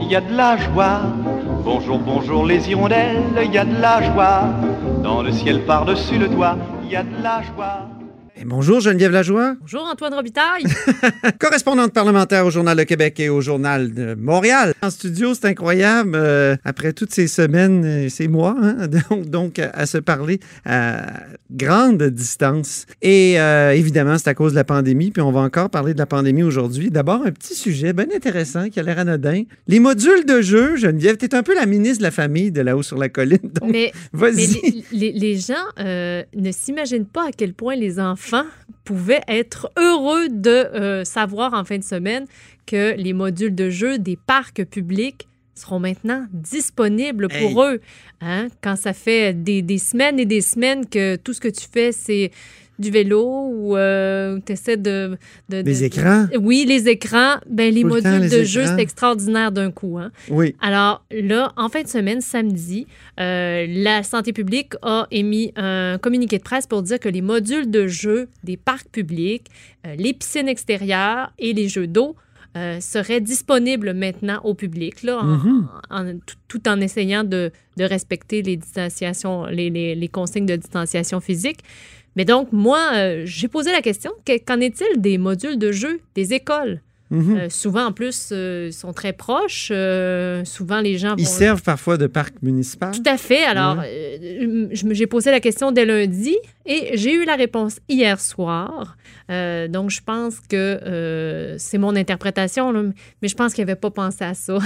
Il y a de la joie. Bonjour, bonjour les hirondelles, il y a de la joie. Dans le ciel par-dessus le toit, il y a de la joie. Et bonjour Geneviève Lajoie, Bonjour Antoine Robitaille. correspondante parlementaire au Journal de Québec et au Journal de Montréal. En studio, c'est incroyable, euh, après toutes ces semaines, euh, ces mois, hein, donc, donc à, à se parler à grande distance. Et euh, évidemment, c'est à cause de la pandémie, puis on va encore parler de la pandémie aujourd'hui. D'abord, un petit sujet bien intéressant qui a l'air anodin. Les modules de jeu, Geneviève, tu es un peu la ministre de la famille de là-haut sur la colline, donc vas-y. les, les- les gens euh, ne s'imaginent pas à quel point les enfants pouvaient être heureux de euh, savoir en fin de semaine que les modules de jeu des parcs publics seront maintenant disponibles pour eux. Hein? Quand ça fait des, des semaines et des semaines que tout ce que tu fais, c'est du vélo ou tu essaies de, de- Les de- écrans? Oui, les écrans. Ben, les Tout le temps, modules les de jeu, c'est extraordinaire d'un coup. Hein? Oui. Alors là, en fin de semaine, samedi, euh, la santé publique a émis un communiqué de presse pour dire que les modules de jeu des parcs publics, euh, les piscines extérieures et les jeux d'eau euh, seraient disponibles maintenant au public, là, en- Mhm. en- tout, tout en essayant de, de respecter les distanciations, les, les- les consignes de distanciation physique. Mais donc, moi, euh, j'ai posé la question, que- qu'en est-il des modules de jeu des écoles? Mhm. Euh, souvent, en plus, euh, ils sont très proches. Euh, souvent, les gens Ils servent parfois de parc municipal. Tout à fait. Alors, j'ai posé la question dès lundi et j'ai eu la réponse hier soir. Euh, donc, je pense que euh, c'est mon interprétation, là, mais je pense qu'ils n'avaient pas pensé à ça.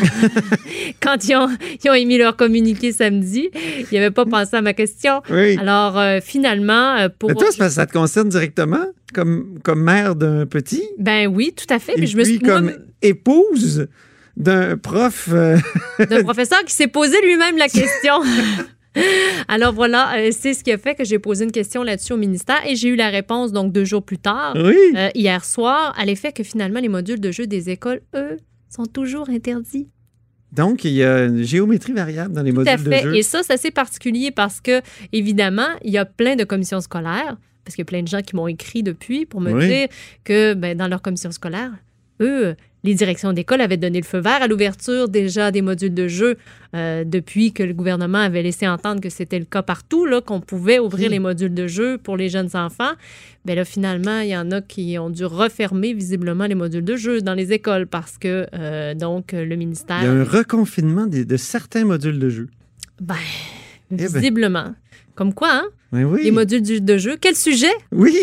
Quand ils ont, ils ont émis leur communiqué samedi, ils n'avaient pas pensé à ma question. Oui. Alors, euh, finalement, pour... Mais toi, que ça te concerne directement comme, comme mère d'un petit? Ben oui, tout à fait. et Puis je me suis... moi, comme épouse d'un prof. d'un professeur qui s'est posé lui-même la question. Alors voilà, euh, c'est ce qui a fait que j'ai posé une question là-dessus au ministère et j'ai eu la réponse donc deux jours plus tard, oui. euh, hier soir, à l'effet que finalement les modules de jeu des écoles, eux, sont toujours interdits. Donc, il y a une géométrie variable dans les Tout à modules de fait. jeu. Et ça, c'est assez particulier parce que, évidemment, il y a plein de commissions scolaires, parce qu'il y a plein de gens qui m'ont écrit depuis pour me Oui. dire que ben, dans leur commission scolaire, eux, les directions d'école avaient donné le feu vert à l'ouverture déjà des modules de jeu euh, depuis que le gouvernement avait laissé entendre que c'était le cas partout, là, qu'on pouvait ouvrir Oui. les modules de jeu pour les jeunes enfants. Ben là, finalement, il y en a qui ont dû refermer visiblement les modules de jeu dans les écoles parce que, euh, donc, le ministère... Il y a un reconfinement de certains modules de jeu. Ben, ben. visiblement. Comme quoi, hein? Oui, oui. Les modules du- de jeu. Quel sujet? Oui,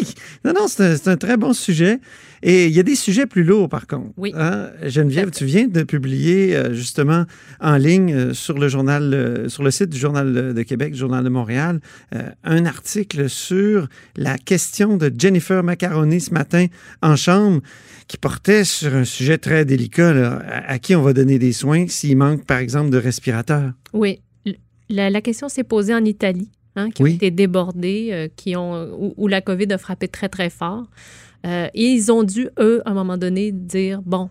non, non, c'est un, très bon sujet. Et il y a des sujets plus lourds, par contre. Oui. Hein? Geneviève, tu viens de publier euh, justement en ligne euh, sur le journal, euh, sur le site du Journal de Québec, Journal de Montréal, un article sur la question de Jennifer Macaroni ce matin en chambre, qui portait sur un sujet très délicat, là, à, à qui on va donner des soins s'il manque, par exemple, de respirateurs. Oui. La question s'est posée en Italie, hein, qui Oui. ont été débordés, euh, qui ont, où, où la COVID a frappé très, très fort. Euh, et ils ont dû, eux, à un moment donné, dire, bon,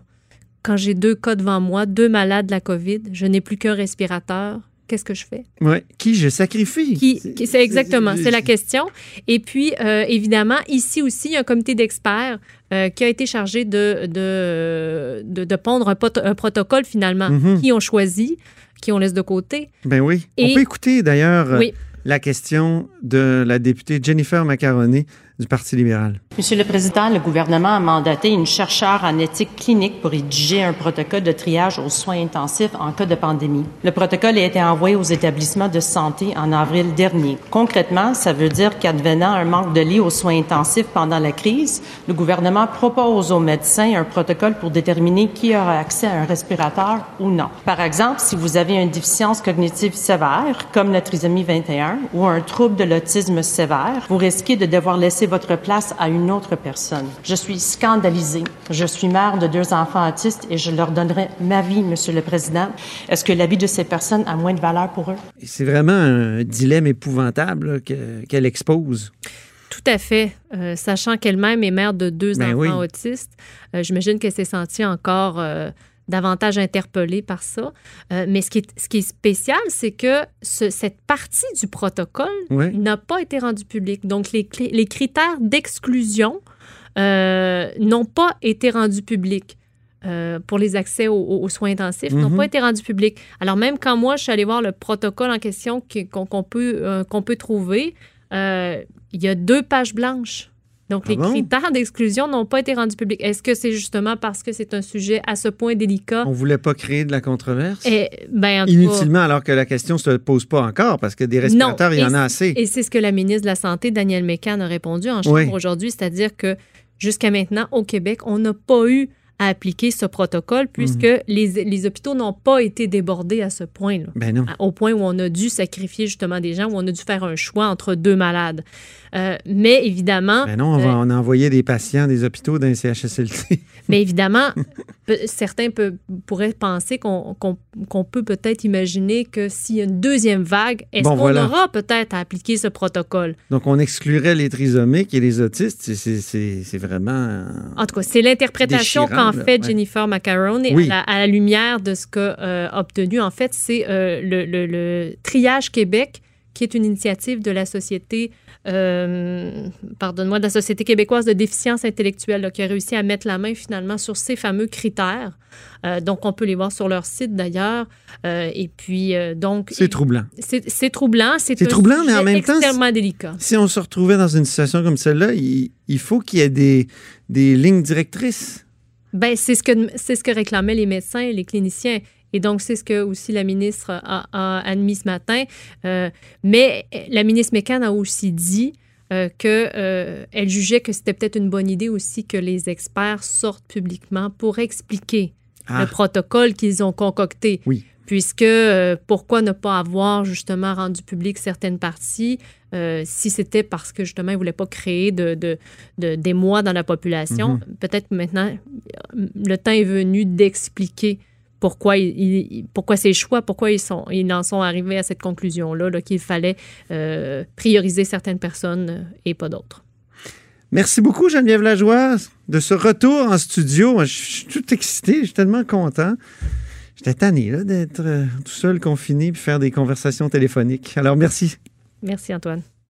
quand j'ai deux cas devant moi, deux malades de la COVID, je n'ai plus qu'un respirateur, qu'est-ce que je fais? Ouais. Qui je sacrifie? Qui, qui- c'est exactement, c'est la question. Et puis, euh, évidemment, ici aussi, il y a un comité d'experts euh, qui a été chargé de, de, de, de pondre un, pot- un protocole, finalement, Mhm. qui ont choisi, qui on laisse de côté. Ben oui. On peut écouter d'ailleurs euh, Oui. La question de la députée Jennifer Macaroni du Parti libéral. Monsieur le Président, le gouvernement a mandaté une chercheure en éthique clinique pour rédiger un protocole de triage aux soins intensifs en cas de pandémie. Le protocole a été envoyé aux établissements de santé en avril dernier. Concrètement, ça veut dire qu'advenant un manque de lits aux soins intensifs pendant la crise, le gouvernement propose aux médecins un protocole pour déterminer qui aura accès à un respirateur ou non. Par exemple, si vous avez une déficience cognitive sévère, comme la trisomie 21, ou un trouble de l'autisme sévère, vous risquez de devoir laisser laisser votre place à une autre personne. Je suis scandalisée. Je suis mère de deux enfants autistes et je leur donnerai ma vie, Monsieur le Président. Est-ce que la vie de ces personnes a moins de valeur pour eux? C'est vraiment un dilemme épouvantable qu'elle expose. Tout à fait. Euh, sachant qu'elle-même est mère de deux Ben enfants oui. autistes, euh, j'imagine qu'elle s'est sentie encore euh, davantage interpellée par ça. Euh, mais ce qui est, ce qui est spécial, c'est que ce- cette partie du protocole Oui. n'a pas été rendue publique. Donc, les, les critères d'exclusion euh, n'ont pas été rendus publics. euh, pour les accès aux, soins intensifs n'ont Mhm. pas été rendus publics. Alors même quand moi, je suis allée voir le protocole en question qu'on peut, qu'on peut trouver, il y a deux pages blanches. Donc, Ah les bon? critères d'exclusion n'ont pas été rendus publics. Est-ce que c'est justement parce que c'est un sujet à ce point délicat? On voulait pas créer de la controverse? Eh, ben, en tout cas- Inutilement, alors que la question se pose pas encore, parce que des respirateurs, il y en et a assez. Et c'est ce que la ministre de la Santé, Danielle Mécan, a répondu en chambre Oui. aujourd'hui, c'est-à-dire que jusqu'à maintenant, au Québec, on n'a pas eu à appliquer ce protocole puisque Mhm. les, les hôpitaux n'ont pas été débordés à ce point-là. Ben non. Au point où on a dû sacrifier justement des gens, où on a dû faire un choix entre deux malades. Euh, mais évidemment, Ben non, on, va, euh, on a envoyé des patients des hôpitaux d'un CHSLT. Mais évidemment, certains pourraient penser qu'on peut peut-être imaginer que s'il y a une deuxième vague, est-ce Bon, qu'on voilà. aura peut-être à appliquer ce protocole? Donc, on exclurait les trisomiques et les autistes. C'est- vraiment. En tout cas, c'est l'interprétation qu'en fait ouais. Jennifer Macaron et Oui. à, la, à la lumière de ce qu'a euh, obtenu. En fait, c'est euh, le, le- le Triage Québec, qui est une initiative de la Société, euh, pardonne-moi, de la Société québécoise de déficience intellectuelle, là, qui a réussi à mettre la main finalement sur ces fameux critères. Euh, donc, on peut les voir sur leur site d'ailleurs. Euh, et puis, donc. C'est troublant. C'est troublant. C'est troublant, mais en même temps, extrêmement délicat. Si on se retrouvait dans une situation comme celle-là, il, il faut qu'il y ait des, des lignes directrices. Ben, c'est ce que c'est ce que réclamaient les médecins et les cliniciens. Et donc, c'est ce que aussi la ministre a, a admis ce matin. Euh, mais la ministre Mécan a aussi dit euh, que euh, jugeait que c'était peut-être une bonne idée aussi que les experts sortent publiquement pour expliquer Ah. le protocole qu'ils ont concocté. Oui. Puisque euh, pourquoi ne pas avoir justement rendu public certaines parties euh, si c'était parce que justement ils ne voulaient pas créer de, de, de- d'émoi dans la population. Mhm. Peut-être maintenant le temps est venu d'expliquer pourquoi, ils- pourquoi ces choix, pourquoi ils, sont, ils en sont arrivés à cette conclusion-là, là, qu'il fallait euh, prioriser certaines personnes et pas d'autres. Merci beaucoup, Geneviève Lajoie, de ce retour en studio. Je suis tout excité, je suis tellement content. J'étais tanné là, d'être euh, tout seul, confiné, puis faire des conversations téléphoniques. Alors, merci. Merci Antoine.